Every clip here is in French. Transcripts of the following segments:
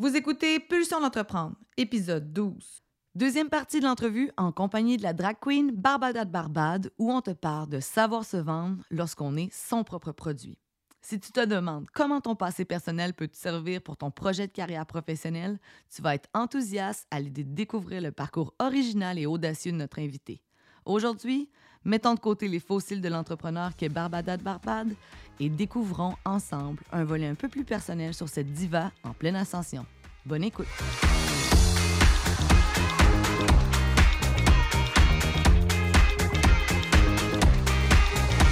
Vous écoutez Pulsion d'entreprendre, épisode 12. Deuxième partie de l'entrevue en compagnie de la drag queen Barbada de Barbade où on te parle de savoir se vendre lorsqu'on est son propre produit. Si tu te demandes comment ton passé personnel peut te servir pour ton projet de carrière professionnelle, tu vas être enthousiaste à l'idée de découvrir le parcours original et audacieux de notre invité. Aujourd'hui, mettons de côté les fossiles de l'entrepreneur qu'est Barbada de Barbade et découvrons ensemble un volet un peu plus personnel sur cette diva en pleine ascension. Bonne écoute!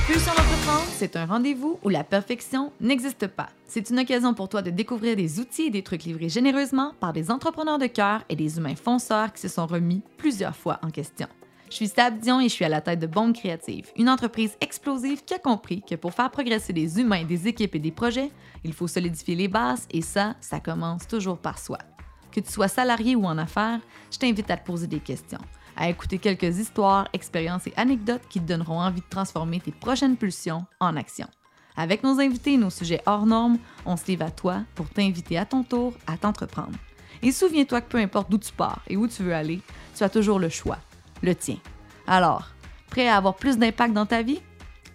Pulsion d'entreprendre, c'est un rendez-vous où la perfection n'existe pas. C'est une occasion pour toi de découvrir des outils et des trucs livrés généreusement par des entrepreneurs de cœur et des humains fonceurs qui se sont remis plusieurs fois en question. Je suis Dion et je suis à la tête de Bombe Créative, une entreprise explosive qui a compris que pour faire progresser des humains, des équipes et des projets, il faut solidifier les bases et ça, ça commence toujours par soi. Que tu sois salarié ou en affaires, je t'invite à te poser des questions, à écouter quelques histoires, expériences et anecdotes qui te donneront envie de transformer tes prochaines pulsions en action. Avec nos invités et nos sujets hors normes, on se livre à toi pour t'inviter à ton tour à t'entreprendre. Et souviens-toi que peu importe d'où tu pars et où tu veux aller, tu as toujours le choix le tien. Alors, prêt à avoir plus d'impact dans ta vie?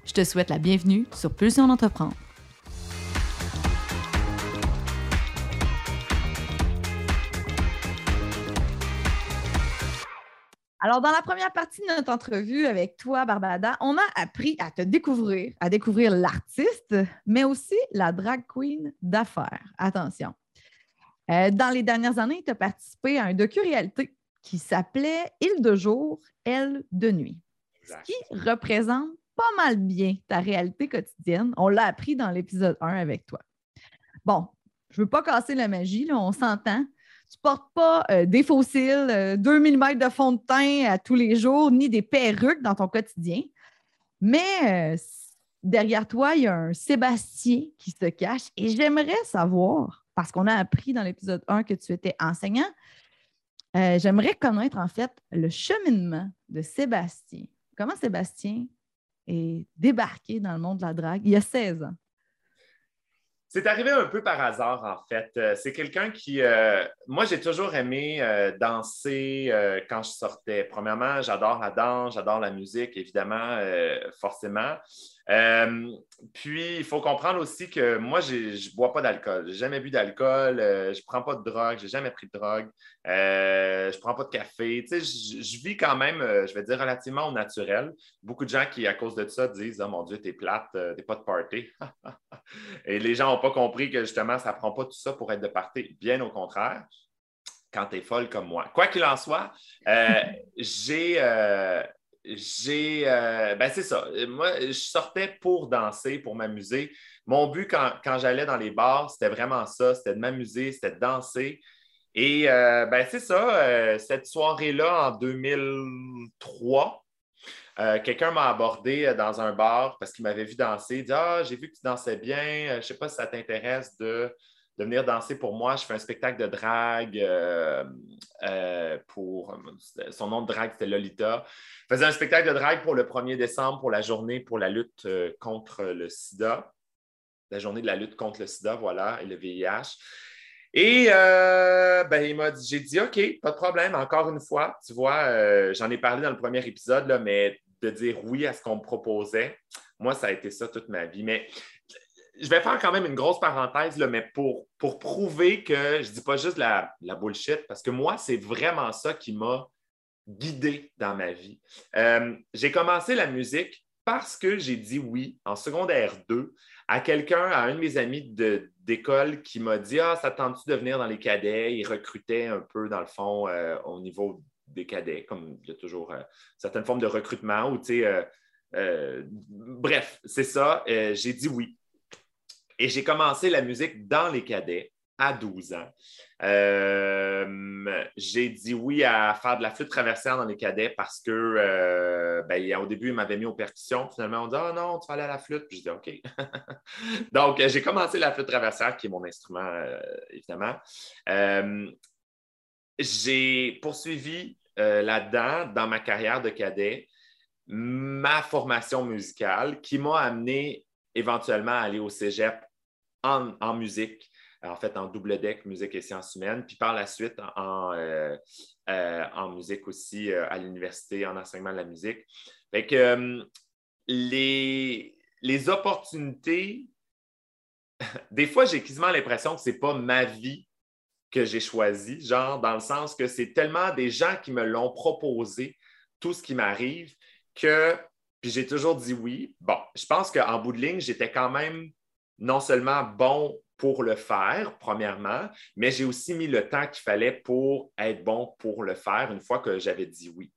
Je te souhaite la bienvenue sur Pulsion d'entreprendre. Alors, dans la première partie de notre entrevue avec toi, Barbada, on a appris à te découvrir, à découvrir l'artiste, mais aussi la drag queen d'affaires. Attention. Euh, dans les dernières années, tu as participé à un docu-réalité qui s'appelait Île de jour, elle de nuit. Ce qui représente pas mal bien ta réalité quotidienne. On l'a appris dans l'épisode 1 avec toi. Bon, je ne veux pas casser la magie, là, on s'entend. Tu ne portes pas euh, des fossiles, 2 euh, mm de fond de teint à tous les jours, ni des perruques dans ton quotidien. Mais euh, derrière toi, il y a un Sébastien qui se cache et j'aimerais savoir, parce qu'on a appris dans l'épisode 1 que tu étais enseignant, euh, j'aimerais connaître en fait le cheminement de Sébastien. Comment Sébastien est débarqué dans le monde de la drague? Il y a 16 ans? C'est arrivé un peu par hasard, en fait. Euh, c'est quelqu'un qui. Euh, moi, j'ai toujours aimé danser quand je sortais. Premièrement, j'adore la danse, j'adore la musique, évidemment, forcément. Euh, puis, il faut comprendre aussi que moi, je ne bois pas d'alcool. Je n'ai jamais bu d'alcool. Euh, je ne prends pas de drogue. Je n'ai jamais pris de drogue. Euh, je ne prends pas de café. Tu sais, je, vis quand même, je vais dire, relativement au naturel. Beaucoup de gens qui, à cause de ça, disent Oh mon Dieu, t'es plate, t'es pas de party. Et les gens n'ont pas compris que justement, ça ne prend pas tout ça pour être de party. Bien au contraire quand tu es folle comme moi. Quoi qu'il en soit, j'ai, j'ai. Euh, ben, c'est ça. Moi, je sortais pour danser, pour m'amuser. Mon but quand, j'allais dans les bars, c'était vraiment ça c'était de m'amuser, c'était de danser. Et euh, ben, c'est ça. Euh, cette soirée-là, en 2003, quelqu'un m'a abordé dans un bar parce qu'il m'avait vu danser. Il dit Ah, j'ai vu que tu dansais bien. Je ne sais pas si ça t'intéresse de de venir danser pour moi. Je fais un spectacle de drague euh, euh, pour son nom de drague, c'était Lolita. Je faisais un spectacle de drague pour le 1er décembre pour la journée pour la lutte euh, contre le sida. La journée de la lutte contre le sida, voilà, et le VIH. Et ben, il m'a dit, j'ai dit OK, pas de problème, encore une fois, tu vois, j'en ai parlé dans le premier épisode, là, mais de dire oui à ce qu'on me proposait, moi, ça a été ça toute ma vie. Mais je vais faire quand même une grosse parenthèse, là, mais pour, pour prouver que je ne dis pas juste la, la bullshit, parce que moi, c'est vraiment ça qui m'a guidé dans ma vie. Euh, j'ai commencé la musique parce que j'ai dit oui en secondaire 2 à quelqu'un, à un de mes amis d'école qui m'a dit Ah, ça tente-tu de venir dans les cadets? Il recrutait un peu, dans le fond, euh, au niveau des cadets, comme il y a toujours euh, certaines formes de recrutement. Ou, bref, c'est ça. j'ai dit oui. Et j'ai commencé la musique dans les cadets à 12 ans. Euh, j'ai dit oui à faire de la flûte traversière dans les cadets parce que euh, ben, au début, ils m'avaient mis aux percussions. Finalement, on dit Ah non, tu vas aller à la flûte. Puis je dis OK. Donc, j'ai commencé la flûte traversière, qui est mon instrument, euh, évidemment. j'ai poursuivi là-dedans, dans ma carrière de cadet, ma formation musicale qui m'a amené éventuellement aller au cégep en, musique. en fait en double deck musique et sciences humaines, puis par la suite en, euh, en musique aussi à l'université, en enseignement de la musique. Fait que les, les opportunités, des fois, j'ai quasiment l'impression que ce n'est pas ma vie que j'ai choisie, genre dans le sens que c'est tellement des gens qui me l'ont proposé, tout ce qui m'arrive, que puis j'ai toujours dit oui. Bon, je pense qu'en bout de ligne, j'étais quand même non seulement bon pour le faire, premièrement, mais j'ai aussi mis le temps qu'il fallait pour être bon pour le faire une fois que j'avais dit oui.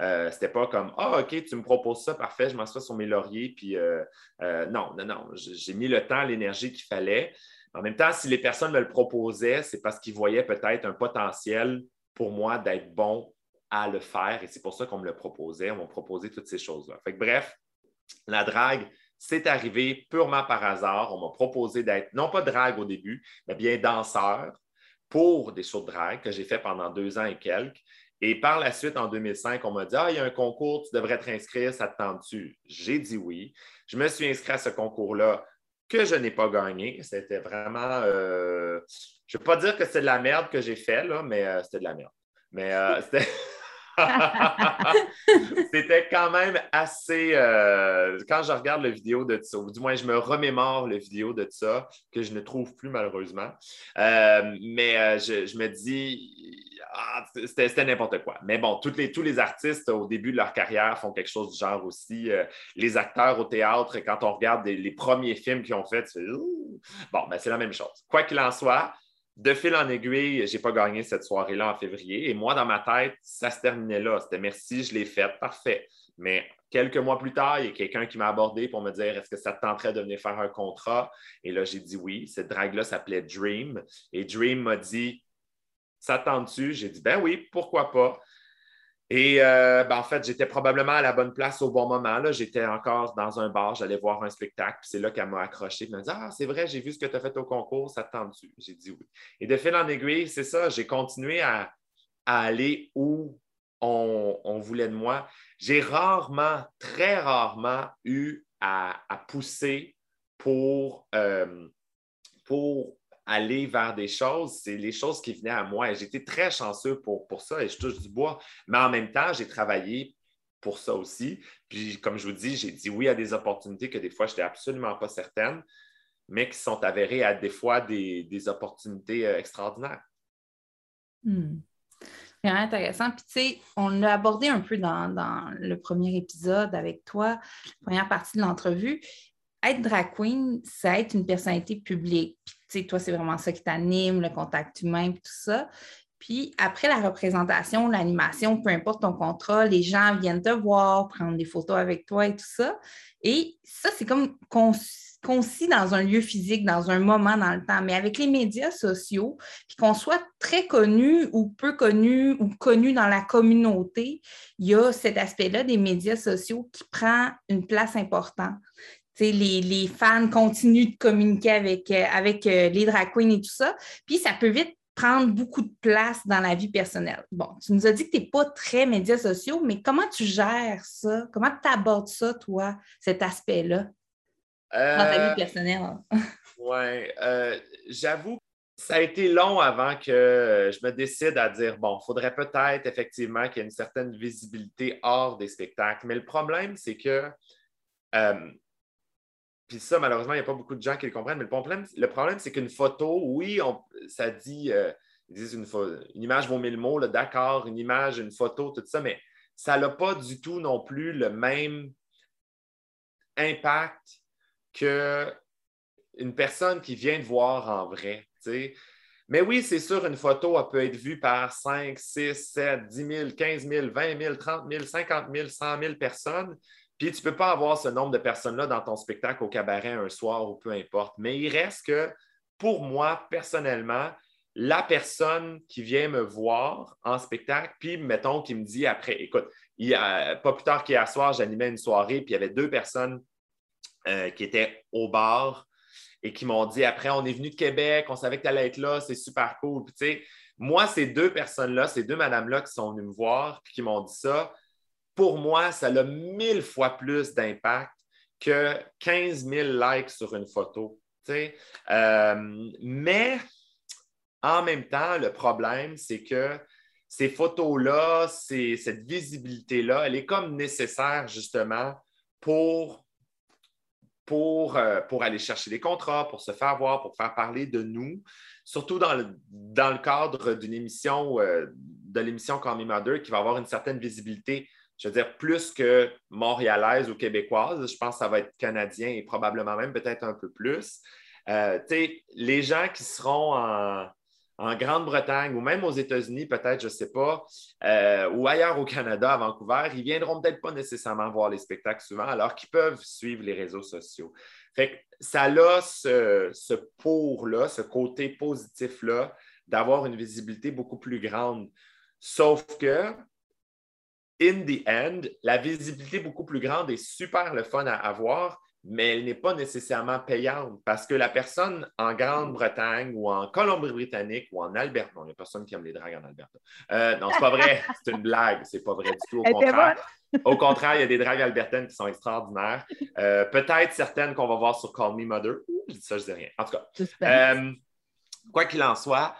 Euh, C'était pas comme Ah, OK, tu me proposes ça, parfait, je m'assois sur mes lauriers. Puis euh, euh, non, non, non, j'ai mis le temps, l'énergie qu'il fallait. En même temps, si les personnes me le proposaient, c'est parce qu'ils voyaient peut-être un potentiel pour moi d'être bon à le faire. Et c'est pour ça qu'on me le proposait. On m'a proposé toutes ces choses-là. Bref, la drague, c'est arrivé purement par hasard. On m'a proposé d'être, non pas drague au début, mais bien danseur pour des shows de drague que j'ai fait pendant deux ans et quelques. Et par la suite, en 2005, on m'a dit Ah, il y a un concours, tu devrais te inscrire, ça te tente-tu? J'ai dit oui. Je me suis inscrit à ce concours-là que je n'ai pas gagné. C'était vraiment. Euh, je ne veux pas dire que c'est de la merde que j'ai fait, là, mais euh, c'était de la merde. Mais euh, c'était. C'était quand même assez. quand je regarde la vidéo de ça, ou du moins je me remémore la vidéo de ça, que je ne trouve plus malheureusement. mais je, me dis, ah, c'était n'importe quoi. Mais bon, les, tous les artistes, au début de leur carrière, font quelque chose du genre aussi. Euh, les acteurs au théâtre, quand on regarde les premiers films qu'ils ont fait, bon, ben, c'est la même chose. Quoi qu'il en soit, de fil en aiguille, je n'ai pas gagné cette soirée-là en février. Et moi, dans ma tête, ça se terminait là. C'était merci, je l'ai fait, parfait. Mais quelques mois plus tard, il y a quelqu'un qui m'a abordé pour me dire est-ce que ça te tenterait de venir faire un contrat? Et là, j'ai dit oui. Cette drague-là s'appelait Dream. Et Dream m'a dit ça tente-tu? J'ai dit, ben oui, pourquoi pas? Et euh, ben, en fait, j'étais probablement à la bonne place au bon moment. J'étais encore dans un bar, j'allais voir un spectacle, puis c'est là qu'elle m'a accroché. Elle m'a dit Ah, c'est vrai, j'ai vu ce que tu as fait au concours, ça tente-tu? J'ai dit oui. Et de fil en aiguille, c'est ça, j'ai continué à, aller où on, voulait de moi. J'ai rarement, très rarement eu à, pousser pour, euh, pour aller vers des choses, c'est les choses qui venaient à moi. Et j'étais très chanceux pour, pour ça et je touche du bois. Mais en même temps, j'ai travaillé pour ça aussi. Puis, comme je vous dis, j'ai dit oui à des opportunités que des fois, je n'étais absolument pas certaine, mais qui sont avérées à des fois des, opportunités euh, extraordinaires. Hmm. Vraiment intéressant. Puis, tu sais, on l'a abordé un peu dans, dans, le premier épisode avec toi, première partie de l'entrevue être drag queen, c'est être une personnalité publique. Toi, c'est vraiment ça qui t'anime, le contact humain, tout ça. Puis après la représentation, l'animation, peu importe ton contrat, les gens viennent te voir, prendre des photos avec toi et tout ça. Et ça, c'est comme concis dans un lieu physique, dans un moment dans le temps. Mais avec les médias sociaux, puis qu'on soit très connu ou peu connu ou connu dans la communauté, il y a cet aspect-là des médias sociaux qui prend une place importante les, fans continuent de communiquer avec, euh, avec euh, les drag queens et tout ça. Puis ça peut vite prendre beaucoup de place dans la vie personnelle. Bon, tu nous as dit que tu n'es pas très médias sociaux, mais comment tu gères ça? Comment tu abordes ça, toi, cet aspect-là, dans ta vie euh, personnelle? oui, j'avoue ça a été long avant que je me décide à dire, bon, il faudrait peut-être effectivement qu'il y ait une certaine visibilité hors des spectacles. Mais le problème, c'est que puis ça, malheureusement, il n'y a pas beaucoup de gens qui le comprennent, mais le problème, le problème c'est qu'une photo, oui, ça dit, euh, ils disent une, une, image vaut mille mots, d'accord, une image, une photo, tout ça, mais ça n'a pas du tout non plus le même impact qu'une personne qui vient de voir en vrai. Mais oui, c'est sûr, une photo, elle peut être vue par 5, 6, 7, 10 000, 15 000, 20 000, 30 000, 50 000, 100 000 personnes. Puis tu ne peux pas avoir ce nombre de personnes-là dans ton spectacle au cabaret un soir ou peu importe. Mais il reste que, pour moi, personnellement, la personne qui vient me voir en spectacle, puis mettons qui me dit après, écoute, pas plus tard qu'hier soir, j'animais une soirée, puis il y avait deux personnes euh, qui étaient au bar et qui m'ont dit après, on est venu de Québec, on savait que tu allais être là, c'est super cool. Puis, moi, ces deux personnes-là, ces deux madames-là qui sont venues me voir, puis qui m'ont dit ça, pour moi, ça a mille fois plus d'impact que 15 000 likes sur une photo. Euh, mais en même temps, le problème, c'est que ces photos-là, cette visibilité-là, elle est comme nécessaire justement pour, pour, euh, pour aller chercher des contrats, pour se faire voir, pour faire parler de nous, surtout dans le, dans le cadre d'une émission, euh, de l'émission Call Me Mother, qui va avoir une certaine visibilité, je veux dire, plus que montréalaise ou québécoise. Je pense que ça va être canadien et probablement même peut-être un peu plus. Euh, les gens qui seront en, Grande-Bretagne ou même aux États-Unis, peut-être, je ne sais pas, euh, ou ailleurs au Canada, à Vancouver, ils ne viendront peut-être pas nécessairement voir les spectacles souvent, alors qu'ils peuvent suivre les réseaux sociaux. Fait ça a ce pour-là, ce côté positif-là, d'avoir une visibilité beaucoup plus grande. Sauf que, in the end, la visibilité beaucoup plus grande est super le fun à avoir, mais elle n'est pas nécessairement payante parce que la personne en Grande-Bretagne ou en Colombie-Britannique ou en Alberta, non, il n'y a personne qui aime les dragues en Alberta. Euh, non, c'est pas vrai, c'est une blague, c'est pas vrai du tout. Au contraire, au contraire, il y a des dragues albertaines qui sont extraordinaires. Euh, peut-être certaines qu'on va voir sur Call Me Mother. Je dis ça, je dis rien. En tout cas, euh, quoi qu'il en soit,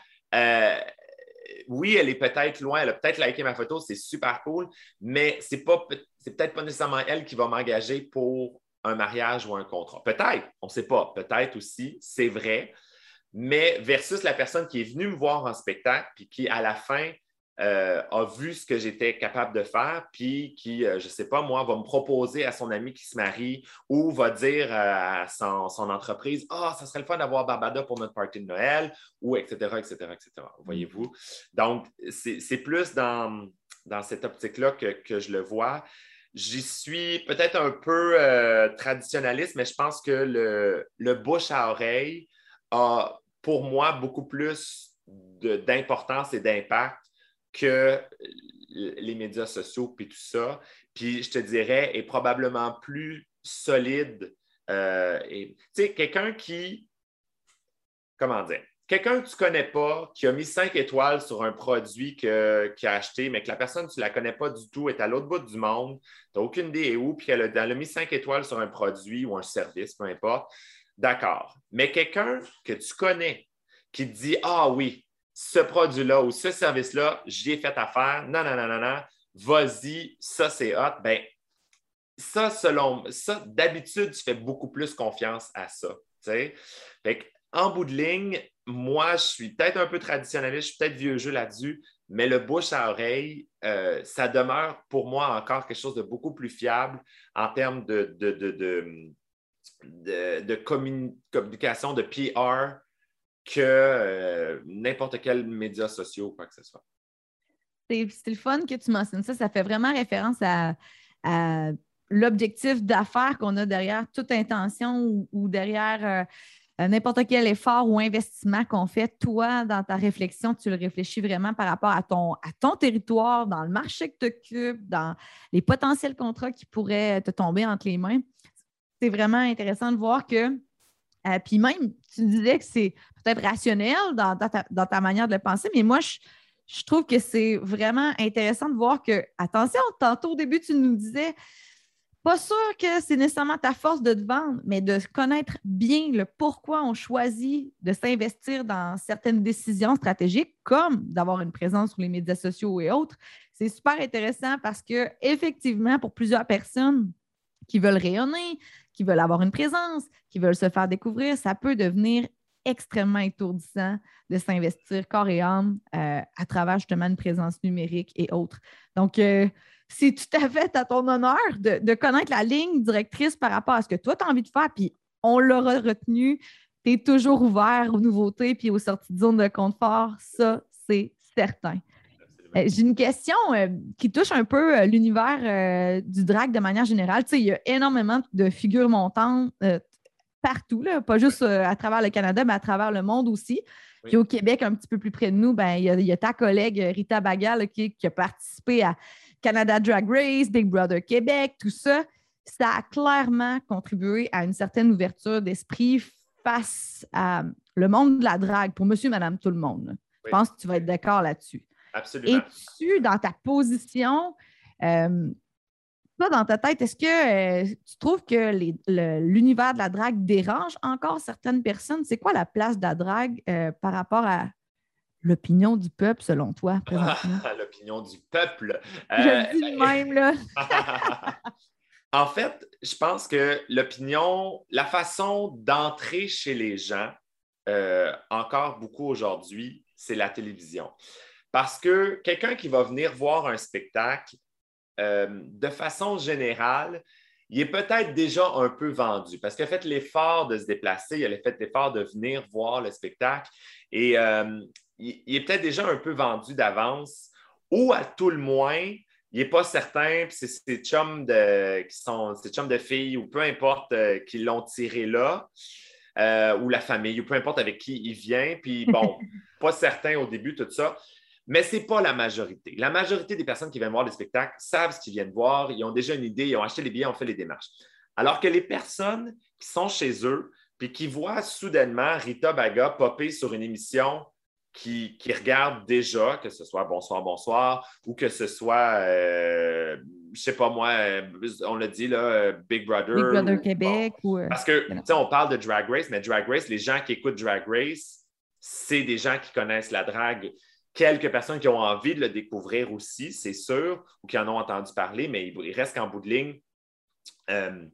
oui, elle est peut-être loin, elle a peut-être liké ma photo, c'est super cool, mais c'est pas c'est peut-être pas nécessairement elle qui va m'engager pour un mariage ou un contrat. Peut-être, on ne sait pas, peut-être aussi, c'est vrai, mais versus la personne qui est venue me voir en spectacle, puis qui, à la fin, euh, a vu ce que j'étais capable de faire, puis qui, euh, je ne sais pas, moi, va me proposer à son ami qui se marie ou va dire euh, à son, entreprise Ah, ça serait le fun d'avoir Barbada pour notre party de Noël, ou etc., etc., etc. Voyez-vous? Donc, c'est plus dans, dans cette optique-là que, que, je le vois. J'y suis peut-être un peu euh, traditionnaliste, mais je pense que le, le, bouche à oreille a pour moi beaucoup plus d'importance et d'impact que les médias sociaux puis tout ça. Puis je te dirais, est probablement plus solide. Euh, tu sais, quelqu'un qui, comment dire, quelqu'un que tu ne connais pas, qui a mis cinq étoiles sur un produit qu'il a acheté, mais que la personne, tu ne la connais pas du tout, est à l'autre bout du monde, tu n'as aucune idée où, puis elle a, mis cinq étoiles sur un produit ou un service, peu importe, d'accord. Mais quelqu'un que tu connais, qui te dit Ah oui, ce produit-là ou ce service-là, j'y ai fait affaire, non, non, non, non, non, vas-y, ça c'est hot, ben ça, selon ça, d'habitude, tu fais beaucoup plus confiance à ça. Fait en bout de ligne, moi, je suis peut-être un peu traditionnaliste, je suis peut-être vieux jeu là-dessus, mais le bouche à oreille, euh, ça demeure pour moi encore quelque chose de beaucoup plus fiable en termes de, communication, de PR que euh, n'importe quel média social quoi que ce soit. C'est le fun que tu mentionnes ça. Ça fait vraiment référence à, l'objectif d'affaires qu'on a derrière toute intention ou, derrière. Euh, euh, n'importe quel effort ou investissement qu'on fait, toi, dans ta réflexion, tu le réfléchis vraiment par rapport à ton, à ton territoire, dans le marché que tu occupes, dans les potentiels contrats qui pourraient te tomber entre les mains. C'est vraiment intéressant de voir que, euh, puis même, tu disais que c'est peut-être rationnel dans, ta, manière de le penser, mais moi, je, je trouve que c'est vraiment intéressant de voir que, attention, tantôt au début, tu nous disais, pas sûr que c'est nécessairement ta force de te vendre, mais de connaître bien le pourquoi on choisit de s'investir dans certaines décisions stratégiques, comme d'avoir une présence sur les médias sociaux et autres. C'est super intéressant parce que, effectivement, pour plusieurs personnes qui veulent rayonner, qui veulent avoir une présence, qui veulent se faire découvrir, ça peut devenir extrêmement étourdissant de s'investir corps et âme euh, à travers justement une présence numérique et autres. Donc, euh, c'est tout à fait à ton honneur de, connaître la ligne directrice par rapport à ce que toi, tu as envie de faire, puis on l'aura retenu. Tu es toujours ouvert aux nouveautés puis aux sorties de zone de confort. Ça, c'est certain. Euh, j'ai une question euh, qui touche un peu euh, l'univers du drag de manière générale. Tu sais, il y a énormément de figures montantes partout, là, pas juste à travers le Canada, mais à travers le monde aussi. Puis au Québec, un petit peu plus près de nous, ben, il, y a, ta collègue Rita Bagal qui, a participé à Canada Drag Race, Big Brother Québec, tout ça, ça a clairement contribué à une certaine ouverture d'esprit face à le monde de la drague pour monsieur, madame, tout le monde. Je pense que tu vas être d'accord là-dessus. Absolument. Es-tu, dans ta position, euh, Toi, dans ta tête, est-ce que euh, tu trouves que l'univers de la drague dérange encore certaines personnes? C'est quoi la place de la drague euh, par rapport à l'opinion du peuple, selon toi, l'opinion du peuple. Je le dis de même, là. en fait, je pense que l'opinion, la façon d'entrer chez les gens, encore beaucoup aujourd'hui, c'est la télévision. Parce que quelqu'un qui va venir voir un spectacle, euh, de façon générale, il est peut-être déjà un peu vendu parce qu'il a fait l'effort de se déplacer, il a fait l'effort de venir voir le spectacle et euh, il, est peut-être déjà un peu vendu d'avance ou à tout le moins, il n'est pas certain, puis c'est ses chums de, qui sont ses chums de filles ou peu importe euh, qui l'ont tiré là. ou la famille, ou peu importe avec qui il vient. Puis bon, pas certain au début, tout ça. Mais ce n'est pas la majorité. La majorité des personnes qui viennent voir des spectacles savent ce qu'ils viennent voir, ils ont déjà une idée, ils ont acheté les billets, ont fait les démarches. Alors que les personnes qui sont chez eux, puis qui voient soudainement Rita Baga popper sur une émission qui, qui regardent déjà, que ce soit Bonsoir, Bonsoir, ou que ce soit, euh, je ne sais pas moi, euh, on l'a dit, là, Big Brother. Big Brother Québec. Ou, euh, Parce que, tu sais, on parle de Drag Race, mais Drag Race, les gens qui écoutent Drag Race, c'est des gens qui connaissent la drague quelques personnes qui ont envie de le découvrir aussi, c'est sûr, ou qui en ont entendu parler, mais il reste qu'en bout de ligne, euh,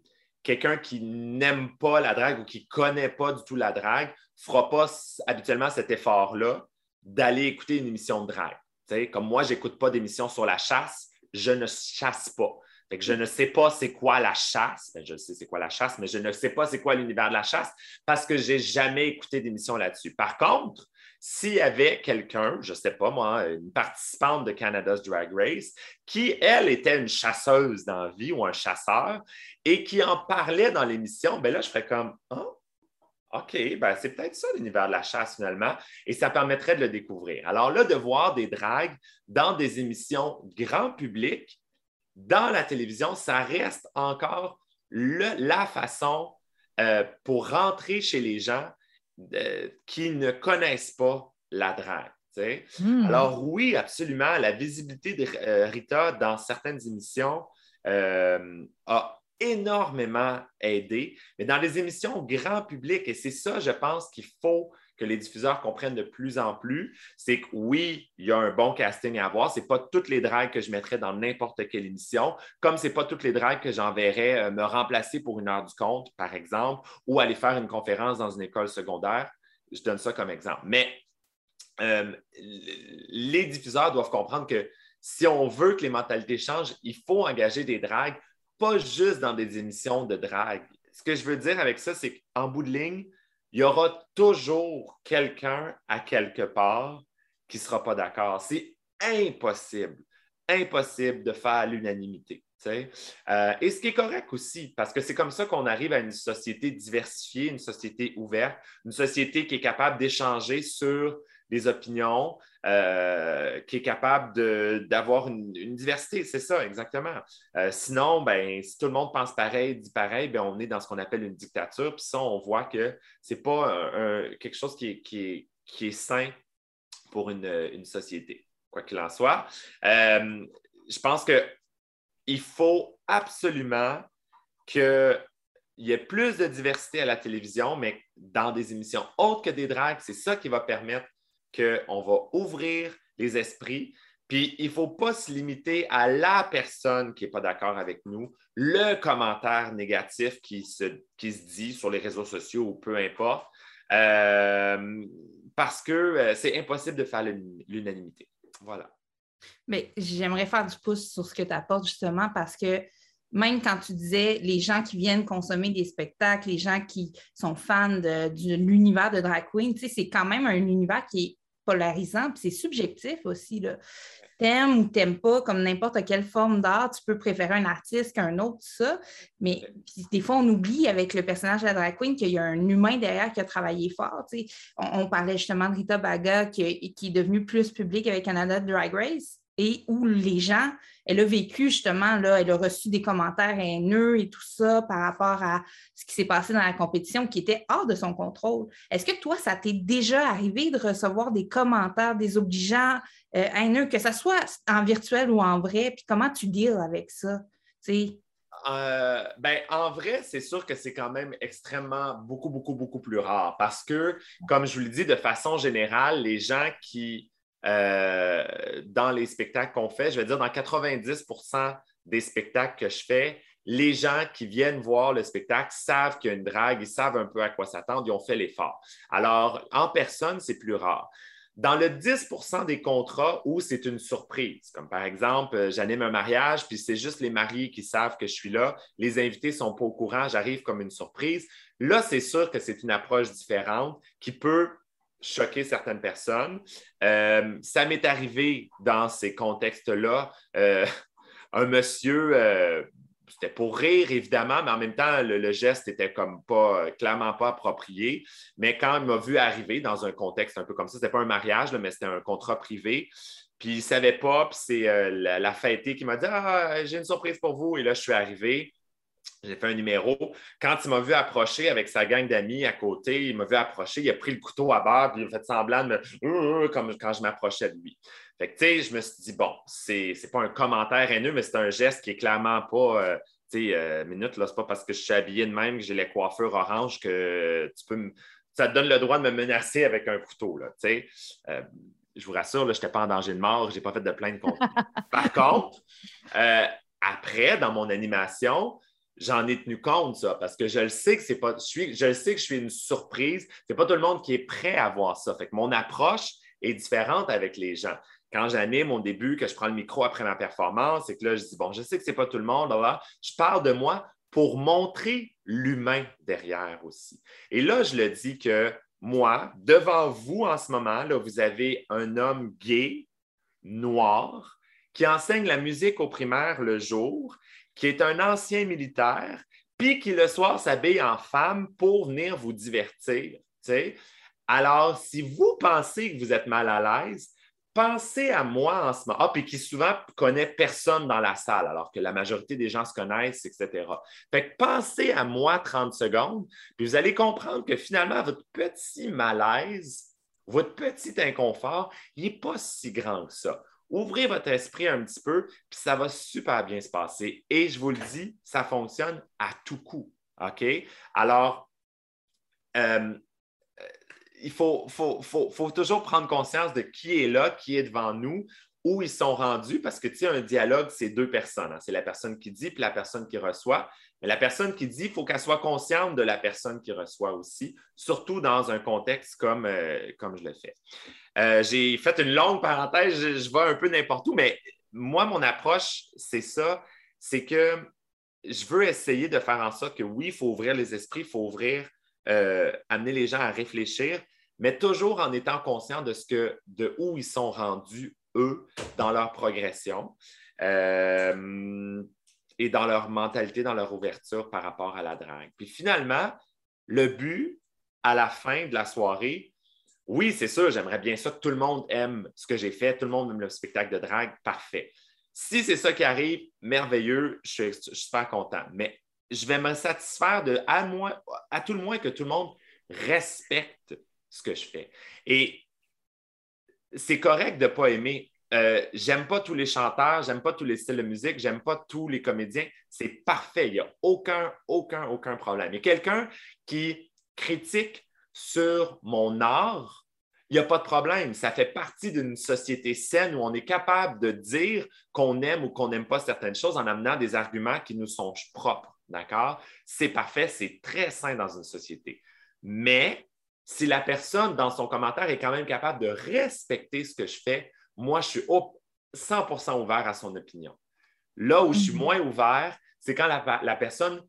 quelqu'un qui n'aime pas la drague ou qui ne connaît pas du tout la drague ne fera pas habituellement cet effort-là d'aller écouter une émission de drague. comme moi, je n'écoute pas d'émission sur la chasse, je ne chasse pas. je ne sais pas c'est quoi la chasse. Ben, je sais c'est quoi la chasse, mais je ne sais pas c'est quoi l'univers de la chasse parce que je n'ai jamais écouté d'émission là-dessus. Par contre, s'il y avait quelqu'un, je ne sais pas moi, une participante de Canada's Drag Race, qui, elle, était une chasseuse dans vie ou un chasseur et qui en parlait dans l'émission, ben là, je ferais comme, oh, OK, ben c'est peut-être ça l'univers de la chasse finalement, et ça permettrait de le découvrir. Alors là, de voir des dragues dans des émissions grand public, dans la télévision, ça reste encore la façon euh, pour rentrer chez les gens qui ne connaissent pas la drague. Hmm. Alors oui, absolument, la visibilité de euh, Rita dans certaines émissions euh, a énormément aidé, mais dans les émissions grand public, et c'est ça, je pense qu'il faut que les diffuseurs comprennent de plus en plus, c'est que oui, il y a un bon casting à avoir. Ce n'est pas toutes les dragues que je mettrais dans n'importe quelle émission, comme ce n'est pas toutes les dragues que j'enverrais euh, me remplacer pour une heure du compte, par exemple, ou aller faire une conférence dans une école secondaire. Je donne ça comme exemple. Mais euh, les diffuseurs doivent comprendre que si on veut que les mentalités changent, il faut engager des dragues, pas juste dans des émissions de drague. Ce que je veux dire avec ça, c'est qu'en bout de ligne, il y aura toujours quelqu'un à quelque part qui ne sera pas d'accord. C'est impossible, impossible de faire l'unanimité. Euh, et ce qui est correct aussi, parce que c'est comme ça qu'on arrive à une société diversifiée, une société ouverte, une société qui est capable d'échanger sur des opinions, euh, qui est capable d'avoir une, diversité. C'est ça, exactement. Euh, sinon, ben, si tout le monde pense pareil, dit pareil, ben, on est dans ce qu'on appelle une dictature. Puis ça, on voit que ce n'est pas quelque chose qui est, qui, est, sain pour une, société, quoi qu'il en soit. Euh, je pense qu'il faut absolument qu'il y ait plus de diversité à la télévision, mais dans des émissions autres que des drags, c'est ça qui va permettre qu'on va ouvrir les esprits. Puis il ne faut pas se limiter à la personne qui n'est pas d'accord avec nous, le commentaire négatif qui se, qui se dit sur les réseaux sociaux ou peu importe, euh, parce que euh, c'est impossible de faire l'unanimité. Voilà. Mais j'aimerais faire du pouce sur ce que tu apportes justement parce que même quand tu disais les gens qui viennent consommer des spectacles, les gens qui sont fans de, de l'univers de drag queen, c'est quand même un univers qui est polarisant, puis c'est subjectif aussi. T'aimes ou t'aimes pas, comme n'importe quelle forme d'art, tu peux préférer un artiste qu'un autre, ça. Mais des fois, on oublie avec le personnage de la drag queen qu'il y a un humain derrière qui a travaillé fort. On, on, parlait justement de Rita Baga qui, qui est devenue plus publique avec Canada Drag Race et où les gens, elle a vécu justement, là, elle a reçu des commentaires haineux et tout ça par rapport à ce qui s'est passé dans la compétition qui était hors de son contrôle. Est-ce que toi, ça t'est déjà arrivé de recevoir des commentaires désobligeants, euh, haineux, que ce soit en virtuel ou en vrai, puis comment tu deals avec ça? Euh, ben, en vrai, c'est sûr que c'est quand même extrêmement beaucoup, beaucoup, beaucoup plus rare parce que, comme je vous le dis, de façon générale, les gens qui, euh, dans les spectacles qu'on fait, je vais dire dans 90% des spectacles que je fais, les gens qui viennent voir le spectacle savent qu'il y a une drague, ils savent un peu à quoi s'attendre, ils ont fait l'effort. Alors, en personne, c'est plus rare. Dans le 10% des contrats où c'est une surprise, comme par exemple, euh, j'anime un mariage, puis c'est juste les mariés qui savent que je suis là, les invités ne sont pas au courant, j'arrive comme une surprise. Là, c'est sûr que c'est une approche différente qui peut choquer certaines personnes. Euh, ça m'est arrivé dans ces contextes-là. Euh, un monsieur, c'était pour rire, évidemment, mais en même temps, le, geste était comme pas, clairement pas approprié. Mais quand il m'a vu arriver dans un contexte un peu comme ça, c'était pas un mariage, mais c'était un contrat privé. Puis il savait pas, puis c'est euh, la, la, fêtée qui m'a dit Ah, j'ai une surprise pour vous. Et là, je suis arrivé. J'ai fait un numéro. Quand il m'a vu approcher avec sa gang d'amis à côté, il m'a vu approcher, il a pris le couteau à barre, puis il a fait semblant de me. Euh, euh, comme quand je m'approchais de lui. Fait que, tu sais, je me suis dit, bon, c'est, pas un commentaire haineux, mais c'est un geste qui est clairement pas. Euh, tu sais, euh, minute, là, c'est pas parce que je suis habillé de même que j'ai les coiffures orange que tu peux Ça te donne le droit de me menacer avec un couteau, là, tu sais. Euh, je vous rassure, je n'étais pas en danger de mort, je n'ai pas fait de plainte contre. Par contre, après, dans mon animation, j'en ai tenu compte, ça, parce que je le sais que c'est pas. Je, suis, je sais que je suis une surprise. C'est pas tout le monde qui est prêt à voir ça. Fait que mon approche est différente avec les gens quand j'anime au début, que je prends le micro après ma performance, et que là, je dis, bon, je sais que ce n'est pas tout le monde, là, je parle de moi pour montrer l'humain derrière aussi. Et là, je le dis que moi, devant vous en ce moment, là, vous avez un homme gay, noir, qui enseigne la musique au primaire le jour, qui est un ancien militaire, puis qui le soir s'habille en femme pour venir vous divertir. Alors, si vous pensez que vous êtes mal à l'aise, pensez à moi en ce moment. Ah, puis qui souvent connaît personne dans la salle, alors que la majorité des gens se connaissent, etc. Fait que pensez à moi 30 secondes, puis vous allez comprendre que finalement, votre petit malaise, votre petit inconfort, il n'est pas si grand que ça. Ouvrez votre esprit un petit peu, puis ça va super bien se passer. Et je vous le dis, ça fonctionne à tout coup. OK? Alors, euh, il faut, toujours prendre conscience de qui est là, qui est devant nous, où ils sont rendus, parce que tu sais, un dialogue, c'est deux personnes. Hein. C'est la personne qui dit puis la personne qui reçoit. Mais la personne qui dit, il faut qu'elle soit consciente de la personne qui reçoit aussi, surtout dans un contexte comme, euh, comme je le fais. Euh, j'ai fait une longue parenthèse, je, vais un peu n'importe où, mais moi, mon approche, c'est ça, c'est que je veux essayer de faire en sorte que oui, il faut ouvrir les esprits, il faut ouvrir euh, amener les gens à réfléchir, mais toujours en étant conscient de ce que, de où ils sont rendus, eux, dans leur progression et dans leur mentalité, dans leur ouverture par rapport à la drague. Puis finalement, le but à la fin de la soirée, oui, c'est sûr, j'aimerais bien ça que tout le monde aime ce que j'ai fait, tout le monde aime le spectacle de drague, parfait. Si c'est ça qui arrive, merveilleux, je suis, suis super content. Mais je vais me satisfaire de, à, à tout le moins, que tout le monde respecte ce que je fais. Et c'est correct de ne pas aimer. Euh, j'aime pas tous les chanteurs, j'aime pas tous les styles de musique, j'aime pas tous les comédiens. C'est parfait. Il n'y a aucun, aucun, aucun problème. Et quelqu'un qui critique sur mon art, il n'y a pas de problème. Ça fait partie d'une société saine où on est capable de dire qu'on aime ou qu'on n'aime pas certaines choses en amenant des arguments qui nous sont propres. D'accord? C'est parfait, c'est très sain dans une société. Mais si la personne, dans son commentaire, est quand même capable de respecter ce que je fais, moi, je suis 100% ouvert à son opinion. Là où je suis mhm. moins ouvert, c'est quand la, personne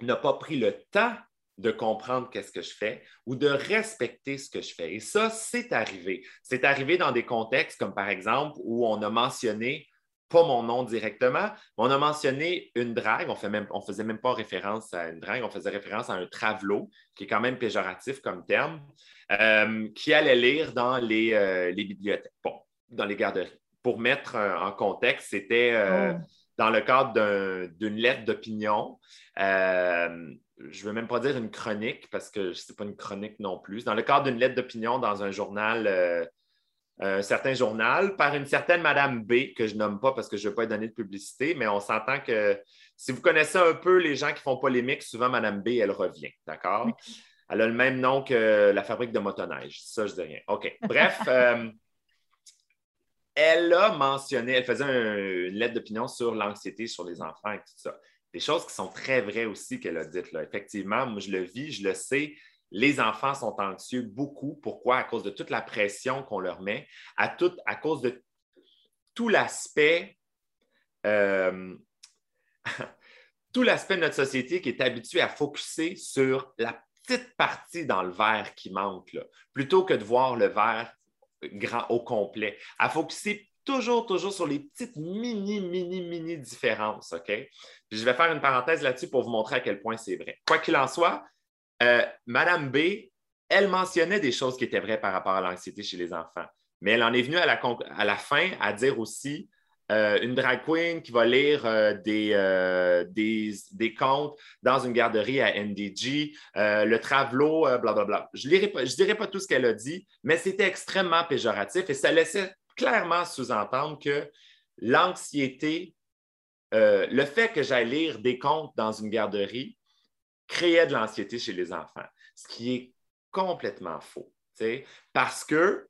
n'a pas pris le temps de comprendre qu'est-ce que je fais ou de respecter ce que je fais. Et ça, c'est arrivé. C'est arrivé dans des contextes comme par exemple où on a mentionné pas mon nom directement, mais on a mentionné une drague. On ne faisait même pas référence à une drague, on faisait référence à un travelot, qui est quand même péjoratif comme terme, euh, qui allait lire dans les, euh, les, bibliothèques, bon, dans les garderies. Pour mettre en contexte, c'était euh, oh. dans le cadre d'une lettre d'opinion. je ne veux même pas dire une chronique parce que ce n'est pas une chronique non plus. Dans le cadre d'une lettre d'opinion dans un journal un certain journal par une certaine Madame B, que je nomme pas parce que je ne veux pas donner de publicité, mais on s'entend que si vous connaissez un peu les gens qui font polémique, souvent Madame B, elle revient, d'accord? Elle a le même nom que la fabrique de motoneige. Ça, je dis rien. OK. Bref, euh, elle a mentionné, elle faisait une lettre d'opinion sur l'anxiété sur les enfants et tout ça. Des choses qui sont très vraies aussi qu'elle a dites. Effectivement, moi, je le vis, je le sais. Les enfants sont anxieux beaucoup. Pourquoi? À cause de toute la pression qu'on leur met, à, tout, à cause de tout l'aspect euh, tout l'aspect de notre société qui est habitué à focuser sur la petite partie dans le verre qui manque, plutôt que de voir le verre grand au complet. À focuser toujours, toujours sur les petites mini, mini, mini différences, OK? je vais faire une parenthèse là-dessus pour vous montrer à quel point c'est vrai. Quoi qu'il en soit, euh, Madame B, elle mentionnait des choses qui étaient vraies par rapport à l'anxiété chez les enfants. Mais elle en est venue à la, à la fin à dire aussi euh, une drag queen qui va lire euh, euh, des, des, contes dans une garderie à NDG, le travelot, blablabla. Je ne dirai pas tout ce qu'elle a dit, mais c'était extrêmement péjoratif et ça laissait clairement sous-entendre que l'anxiété, le fait que j'aille lire des contes dans une garderie créait de l'anxiété chez les enfants, ce qui est complètement faux. Parce que,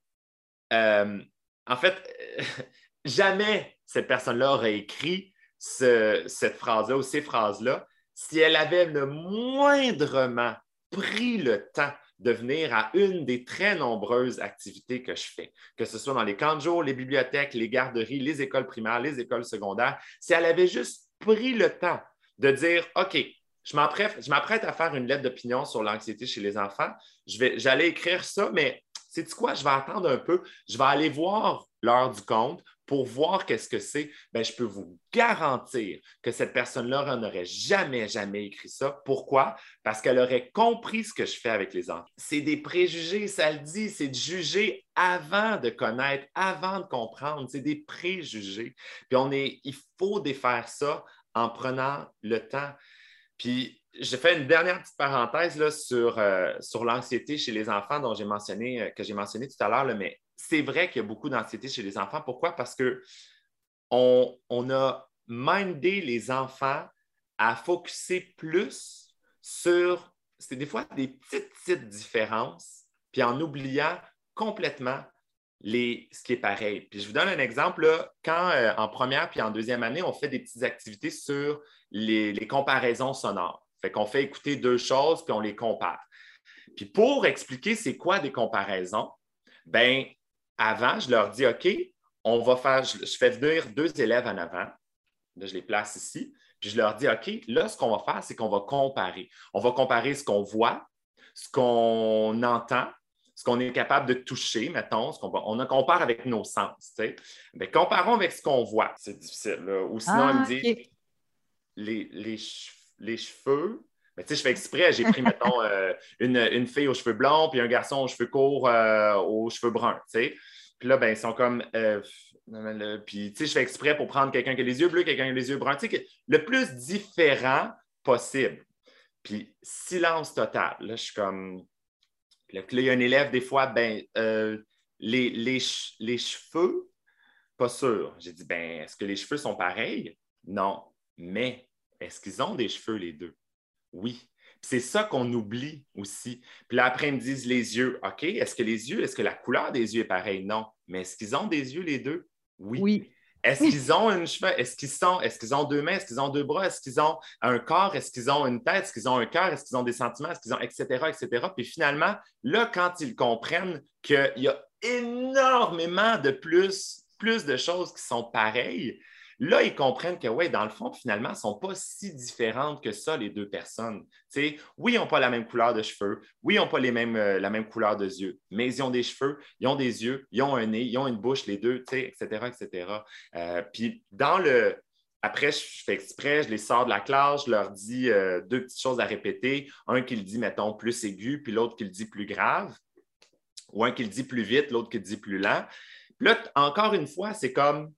en fait, jamais cette personne-là aurait écrit cette phrase-là ou ces phrases-là si elle avait le moindrement pris le temps de venir à une des très nombreuses activités que je fais, que ce soit dans les camps de jour, les bibliothèques, les garderies, les écoles primaires, les écoles secondaires, si elle avait juste pris le temps de dire, OK, je m'apprête à faire une lettre d'opinion sur l'anxiété chez les enfants, j'allais écrire ça, mais c'est quoi, je vais attendre un peu, je vais aller voir l'heure du compte pour voir qu'est-ce que c'est, ben, je peux vous garantir que cette personne-là n'aurait jamais, jamais écrit ça. Pourquoi? Parce qu'elle aurait compris ce que je fais avec les enfants. C'est des préjugés, ça le dit, c'est de juger avant de connaître, avant de comprendre. C'est des préjugés. Puis il faut défaire ça en prenant le temps. Puis je fais une dernière petite parenthèse euh, sur l'anxiété chez les enfants dont j'ai mentionné, euh, que j'ai mentionné tout à l'heure, mais c'est vrai qu'il y a beaucoup d'anxiété chez les enfants. Pourquoi? Parce qu'on on a mindé les enfants à focuser plus sur, c'est des fois des petites, petites différences, puis en oubliant complètement les, ce qui est pareil. Puis je vous donne un exemple, quand euh, en première puis en deuxième année, on fait des petites activités sur les, les comparaisons sonores. Fait qu'on fait écouter deux choses, puis on les compare. Puis pour expliquer c'est quoi des comparaisons, ben avant, je leur dis OK, on va faire, je, fais venir deux élèves en avant. Là, je les place ici. Puis je leur dis OK, là, ce qu'on va faire, c'est qu'on va comparer. On va comparer ce qu'on voit, ce qu'on entend, ce qu'on est capable de toucher, mettons, ce qu'on on compare avec nos sens. Mais ben, comparons avec ce qu'on voit. C'est difficile. Ou sinon, ils me ah, dit les, les, les cheveux. Mais tu sais, je fais exprès, j'ai pris, mettons, euh, une, fille aux cheveux blonds, puis un garçon aux cheveux courts, euh, aux cheveux bruns, tu sais. Puis là, ben, ils sont comme. Euh, puis, tu sais, je fais exprès pour prendre quelqu'un qui a les yeux bleus, quelqu'un qui a les yeux bruns, tu sais, le plus différent possible. Puis, silence total. Là, je suis comme. Là, il y a un élève, des fois, ben, les, les, les cheveux, pas sûr. J'ai dit, ben, est-ce que les cheveux sont pareils? Non. Mais est-ce qu'ils ont des cheveux, les deux? Oui. C'est ça qu'on oublie aussi. Puis là, après, ils me disent les yeux. OK, est-ce que les yeux, est-ce que la couleur des yeux est pareille? Non. Mais est-ce qu'ils ont des yeux, les deux? Oui. Oui. Est-ce qu'ils ont une cheveux? Est-ce qu'ils sont, est-ce qu'ils ont deux mains? Est-ce qu'ils ont deux bras? Est-ce qu'ils ont un corps? Est-ce qu'ils ont une tête? Est-ce qu'ils ont un cœur? Est-ce qu'ils ont des sentiments? Est-ce qu'ils ont, etc., etc. Puis finalement, là, quand ils comprennent qu'il y a énormément de plus, plus de choses qui sont pareilles, Là, ils comprennent que, oui, dans le fond, finalement, elles ne sont pas si différentes que ça, les deux personnes. oui, ils n'ont pas la même couleur de cheveux, oui, ils n'ont pas euh, la même couleur de yeux, mais ils ont des cheveux, ils ont des yeux, ils ont un nez, ils ont une bouche, les deux, etc., etc. Euh, puis dans le, après, je fais exprès, je les sors de la classe, je leur dis euh, deux petites choses à répéter. Un qui le dit, mettons, plus aigu, puis l'autre qui le dit plus grave. Ou un qui le dit plus vite, l'autre qui le dit plus lent. Puis là, encore une fois, c'est comme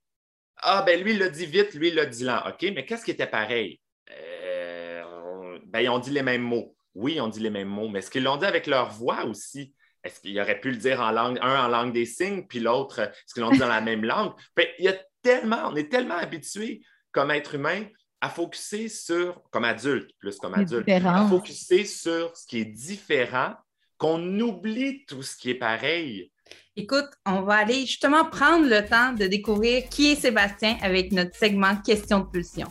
ah, ben lui, il l'a dit vite, lui, il l'a dit lent. OK, mais qu'est-ce qui était pareil? Euh, ben, ils ont dit les mêmes mots. Oui, ils ont dit les mêmes mots, mais est-ce qu'ils l'ont dit avec leur voix aussi? est-ce qu'il aurait pu le dire en langue, un en langue des signes, puis l'autre, est-ce qu'ils l'ont dit dans la même langue? il y a tellement, on est tellement habitué comme être humain à focuser sur, comme adulte, plus comme adulte, à focuser sur ce qui est différent, qu'on oublie tout ce qui est pareil. Écoute, on va aller justement prendre le temps de découvrir qui est Sébastien avec notre segment Question de pulsion.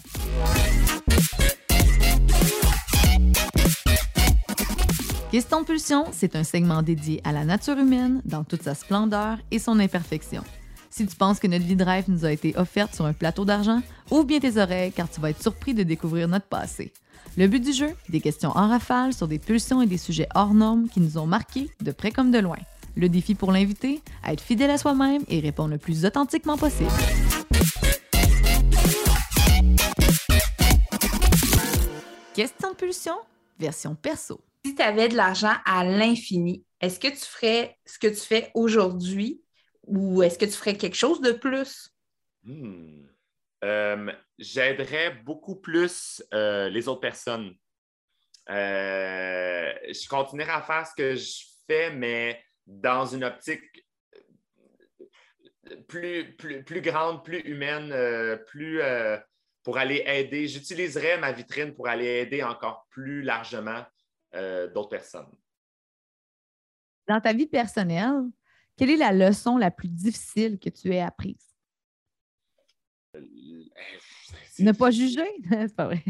Question de pulsion, c'est un segment dédié à la nature humaine dans toute sa splendeur et son imperfection. Si tu penses que notre vie de rêve nous a été offerte sur un plateau d'argent, ouvre bien tes oreilles car tu vas être surpris de découvrir notre passé. Le but du jeu, des questions en rafale sur des pulsions et des sujets hors normes qui nous ont marqués de près comme de loin. Le défi pour l'invité, être fidèle à soi-même et répondre le plus authentiquement possible. Question de pulsion, version perso. Si tu avais de l'argent à l'infini, est-ce que tu ferais ce que tu fais aujourd'hui ou est-ce que tu ferais quelque chose de plus? Hmm. Euh, j'aiderais beaucoup plus euh, les autres personnes. Euh, je continuerai à faire ce que je fais, mais dans une optique plus, plus, plus grande, plus humaine, plus pour aller aider. J'utiliserai ma vitrine pour aller aider encore plus largement d'autres personnes. Dans ta vie personnelle, quelle est la leçon la plus difficile que tu aies apprise? Ne pas juger? c'est pas vrai.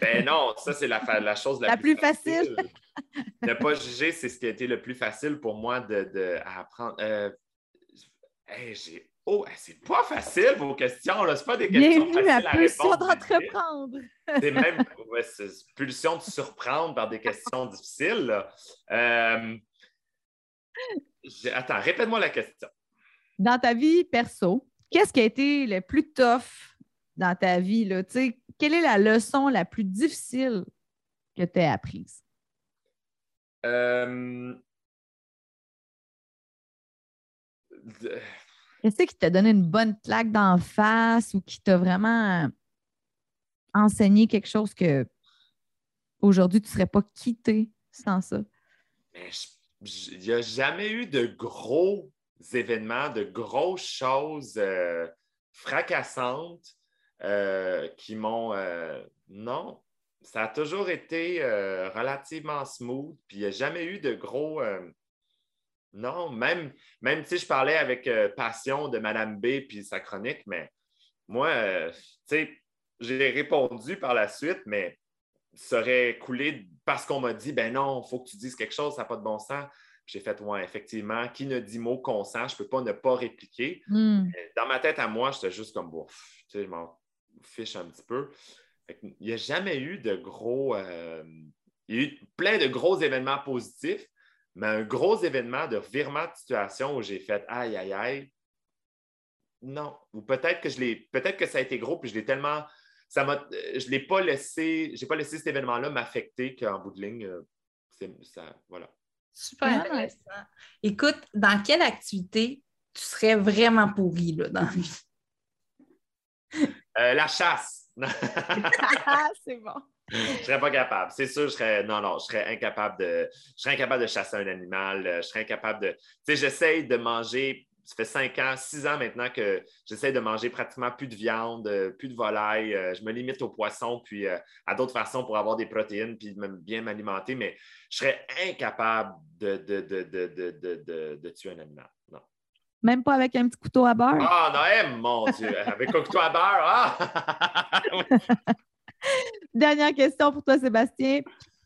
ben non, ça, c'est la, la, chose la, plus, facile. ne pas juger, c'est ce qui a été le plus facile pour moi de, de apprendre. Euh, j'ai Oh, c'est pas facile vos questions, là. C'est pas des questions Bienvenue faciles à, à pulsion d'entreprendre. c'est même ouais, pulsion de surprendre par des questions difficiles. Euh, Attends, répète-moi la question. Dans ta vie perso, qu'est-ce qui a été le plus tough dans ta vie? Là? quelle est la leçon la plus difficile que tu as apprise? Euh... Qu'est-ce qui t'a donné une bonne claque d'en face ou qui t'a vraiment enseigné quelque chose que aujourd'hui tu ne serais pas quitté sans ça? Mais il n'y a jamais eu de gros événements, de grosses choses euh, fracassantes euh, qui m'ont. Euh, non, ça a toujours été relativement smooth, puis il n'y a jamais eu de gros. non, même, même si je parlais avec passion de Madame B puis sa chronique, mais moi, tu sais, j'ai répondu par la suite, mais serait coulé parce qu'on m'a dit ben non, il faut que tu dises quelque chose, ça n'a pas de bon sens. J'ai fait ouais, effectivement, qui ne dit mot consent, je ne peux pas ne pas répliquer. Hmm. Dans ma tête à moi, j'étais juste comme bon, tu sais, je m'en fiche un petit peu. Il n'y a jamais eu de gros. Euh, il y a eu plein de gros événements positifs, mais un gros événement de virement de situation où j'ai fait aïe, aïe, aïe. Non. Ou peut-être que je l'ai. Peut-être que ça a été gros, puis je l'ai tellement ça m'a, euh, je l'ai pas laissé, j'ai pas laissé cet événement-là m'affecter qu'en bout de ligne, euh, c'est ça, voilà. Super intéressant. Écoute, dans quelle activité tu serais vraiment pourri là, dans la vie? Euh, la chasse. c'est bon. Je serais pas capable. C'est sûr, je serais. Non, non, je serais incapable de. Je serais incapable de chasser un animal. Je serais incapable de. Tu sais, j'essaye de manger ça fait cinq ans, six ans maintenant que j'essaie de manger pratiquement plus de viande, euh, plus de volaille. Euh, je me limite au poisson, puis euh, à d'autres façons pour avoir des protéines, puis bien m'alimenter, mais je serais incapable de, de, tuer un animal. Non. Même pas avec un petit couteau à beurre? Ah, non, mon Dieu! Avec un couteau à beurre, ah! Dernière question pour toi, Sébastien.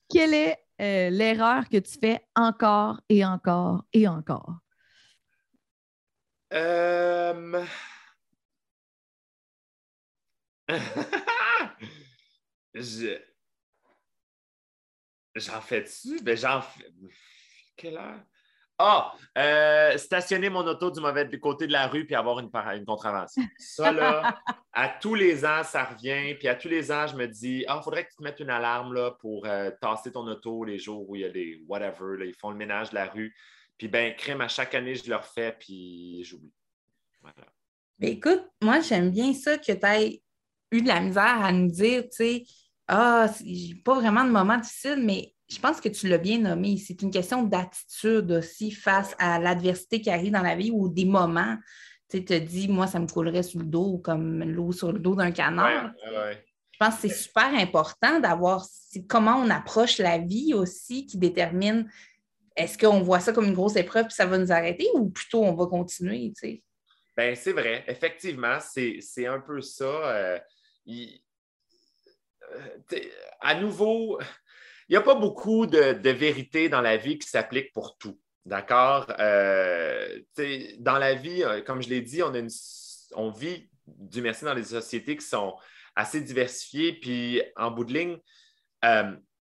Quelle est l'erreur que tu fais encore et encore et encore? Euh... J'en fais-tu? Ben, j'en fais. Quelle heure? Ah! Euh, stationner mon auto du mauvais côté de la rue puis avoir une, une contravention. Ça, là, à tous les ans, ça revient. Puis à tous les ans, je me dis, ah, il faudrait que tu te mettes une alarme là, pour euh, tasser ton auto les jours où il y a des whatever, là, ils font le ménage de la rue. Puis, ben, crème, à chaque année, je le refais, puis j'oublie. Voilà. Ben, écoute, moi, j'aime bien ça que tu aies eu de la misère à nous dire, tu sais, ah, j'ai pas vraiment de moment difficile, mais je pense que tu l'as bien nommé, c'est une question d'attitude aussi face à l'adversité qui arrive dans la vie ou des moments. Tu te dis, moi, ça me coulerait sur le dos comme l'eau sur le dos d'un canard. Je pense que c'est super important d'avoir comment on approche la vie aussi qui détermine est-ce qu'on voit ça comme une grosse épreuve et ça va nous arrêter ou plutôt on va continuer? Ben, c'est vrai. Effectivement, c'est un peu ça. Euh, euh, à nouveau, il n'y a pas beaucoup de, vérité dans la vie qui s'applique pour tout. D'accord? Euh, dans la vie, comme je l'ai dit, on, on vit, du merci, dans des sociétés qui sont assez diversifiées. Puis en bout de ligne,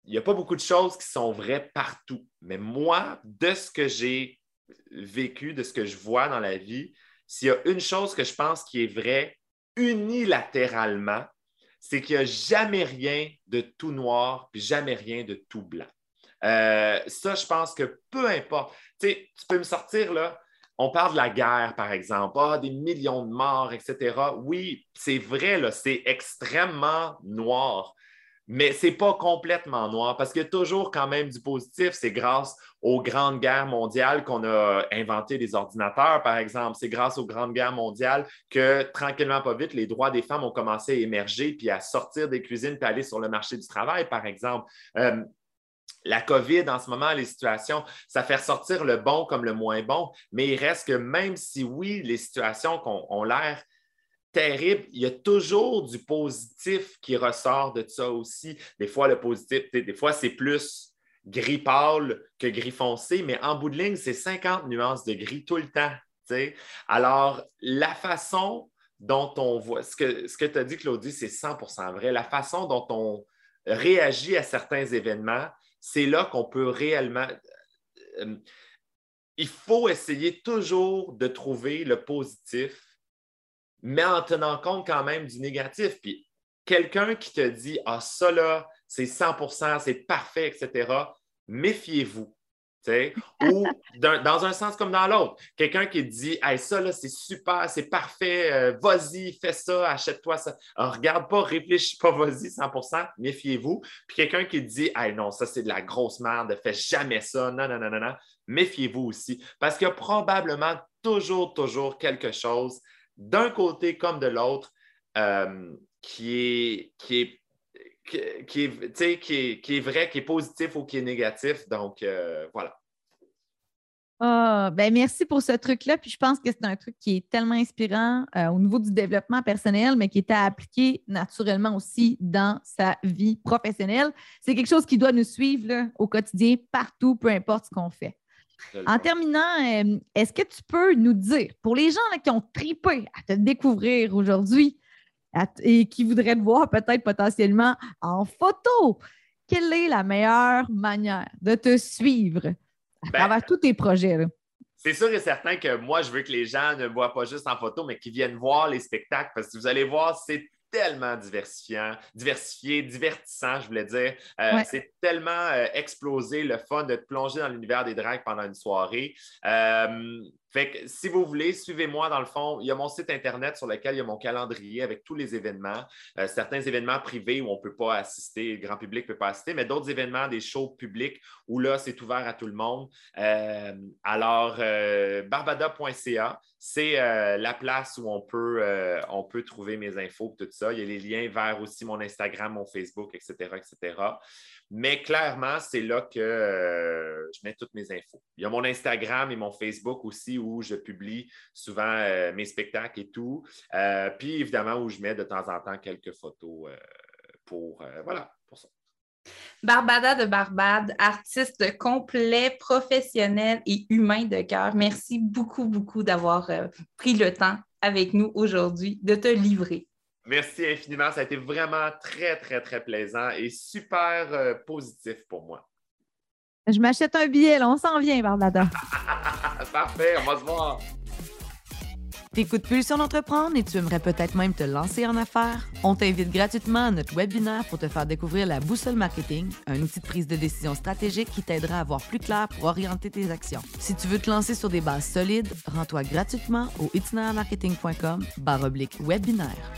il n'y a pas beaucoup de choses qui sont vraies partout. Mais moi, de ce que j'ai vécu, de ce que je vois dans la vie, s'il y a une chose que je pense qui est vraie unilatéralement, c'est qu'il n'y a jamais rien de tout noir, puis jamais rien de tout blanc. Euh, ça, je pense que peu importe. Tu tu peux me sortir là, on parle de la guerre, par exemple, ah, des millions de morts, etc. Oui, c'est vrai, là, c'est extrêmement noir mais ce n'est pas complètement noir parce qu'il y a toujours quand même du positif. C'est grâce aux grandes guerres mondiales qu'on a inventé les ordinateurs, par exemple. C'est grâce aux grandes guerres mondiales que, tranquillement, pas vite, les droits des femmes ont commencé à émerger puis à sortir des cuisines puis aller sur le marché du travail, par exemple. Euh, la COVID, en ce moment, les situations, ça fait ressortir le bon comme le moins bon, mais il reste que même si oui, les situations ont l'air terrible, il y a toujours du positif qui ressort de ça aussi. Des fois, le positif, des fois, c'est plus gris pâle que gris foncé, mais en bout de ligne, c'est 50 nuances de gris tout le temps. Alors, la façon dont on voit, ce que, ce que tu as dit, Claudie, c'est 100% vrai. La façon dont on réagit à certains événements, c'est là qu'on peut réellement. Euh, il faut essayer toujours de trouver le positif mais en tenant compte quand même du négatif. Puis quelqu'un qui te dit Ah, ça là, c'est 100% c'est parfait, etc., méfiez-vous. Ou dans un sens comme dans l'autre. Quelqu'un qui dit hey, ça là, c'est super, c'est parfait, euh, vas-y, fais ça, achète-toi ça. Alors, regarde pas, réfléchis pas, vas-y, 100% méfiez-vous. Puis quelqu'un qui dit hey, non, ça c'est de la grosse merde, fais jamais ça, non, non, non, non, non, méfiez-vous aussi. Parce qu'il y a probablement toujours, toujours quelque chose d'un côté comme de l'autre euh, qui, est, qui, est, qui, est, qui, est, vrai, qui est positif ou qui est négatif. Donc, euh, voilà. Ah, ben merci pour ce truc-là. Puis je pense que c'est un truc qui est tellement inspirant euh, au niveau du développement personnel, mais qui est à appliquer naturellement aussi dans sa vie professionnelle. C'est quelque chose qui doit nous suivre au quotidien, partout, peu importe ce qu'on fait. En terminant, euh, est-ce que tu peux nous dire, pour les gens qui ont tripé à te découvrir aujourd'hui et qui voudraient te voir peut-être potentiellement en photo, quelle est la meilleure manière de te suivre à ben, travers tous tes projets? C'est sûr et certain que moi, je veux que les gens ne voient pas juste en photo, mais qu'ils viennent voir les spectacles parce que vous allez voir, c'est tellement diversifiant, diversifié, divertissant, je voulais dire. Euh, c'est tellement euh, explosé le fun de te plonger dans l'univers des drags pendant une soirée. Euh, fait que si vous voulez, suivez-moi dans le fond. Il y a mon site Internet sur lequel il y a mon calendrier avec tous les événements. certains événements privés où on ne peut pas assister, le grand public ne peut pas assister, mais d'autres événements, des shows publics où là, c'est ouvert à tout le monde. alors, barbada.ca, c'est la place où on peut, on peut trouver mes infos, tout ça. Il y a les liens vers aussi mon Instagram, mon Facebook, etc., etc. Mais clairement, c'est là que euh, je mets toutes mes infos. Il y a mon Instagram et mon Facebook aussi où je publie souvent euh, mes spectacles et tout. Euh, puis évidemment, où je mets de temps en temps quelques photos pour, voilà, pour ça. Barbada de Barbade, artiste complet, professionnel et humain de cœur. Merci beaucoup, beaucoup d'avoir pris le temps avec nous aujourd'hui de te livrer. Merci infiniment. Ça a été vraiment très, très, très plaisant et super euh, positif pour moi. Je m'achète un billet, là. On s'en vient, Barbada. Parfait, on va se voir. T'écoutes Pulsion d'entreprendre et tu aimerais peut-être même te lancer en affaires? On t'invite gratuitement à notre webinaire pour te faire découvrir la boussole marketing, un outil de prise de décision stratégique qui t'aidera à voir plus clair pour orienter tes actions. Si tu veux te lancer sur des bases solides, rends-toi gratuitement au itinermarketing.com webinaire.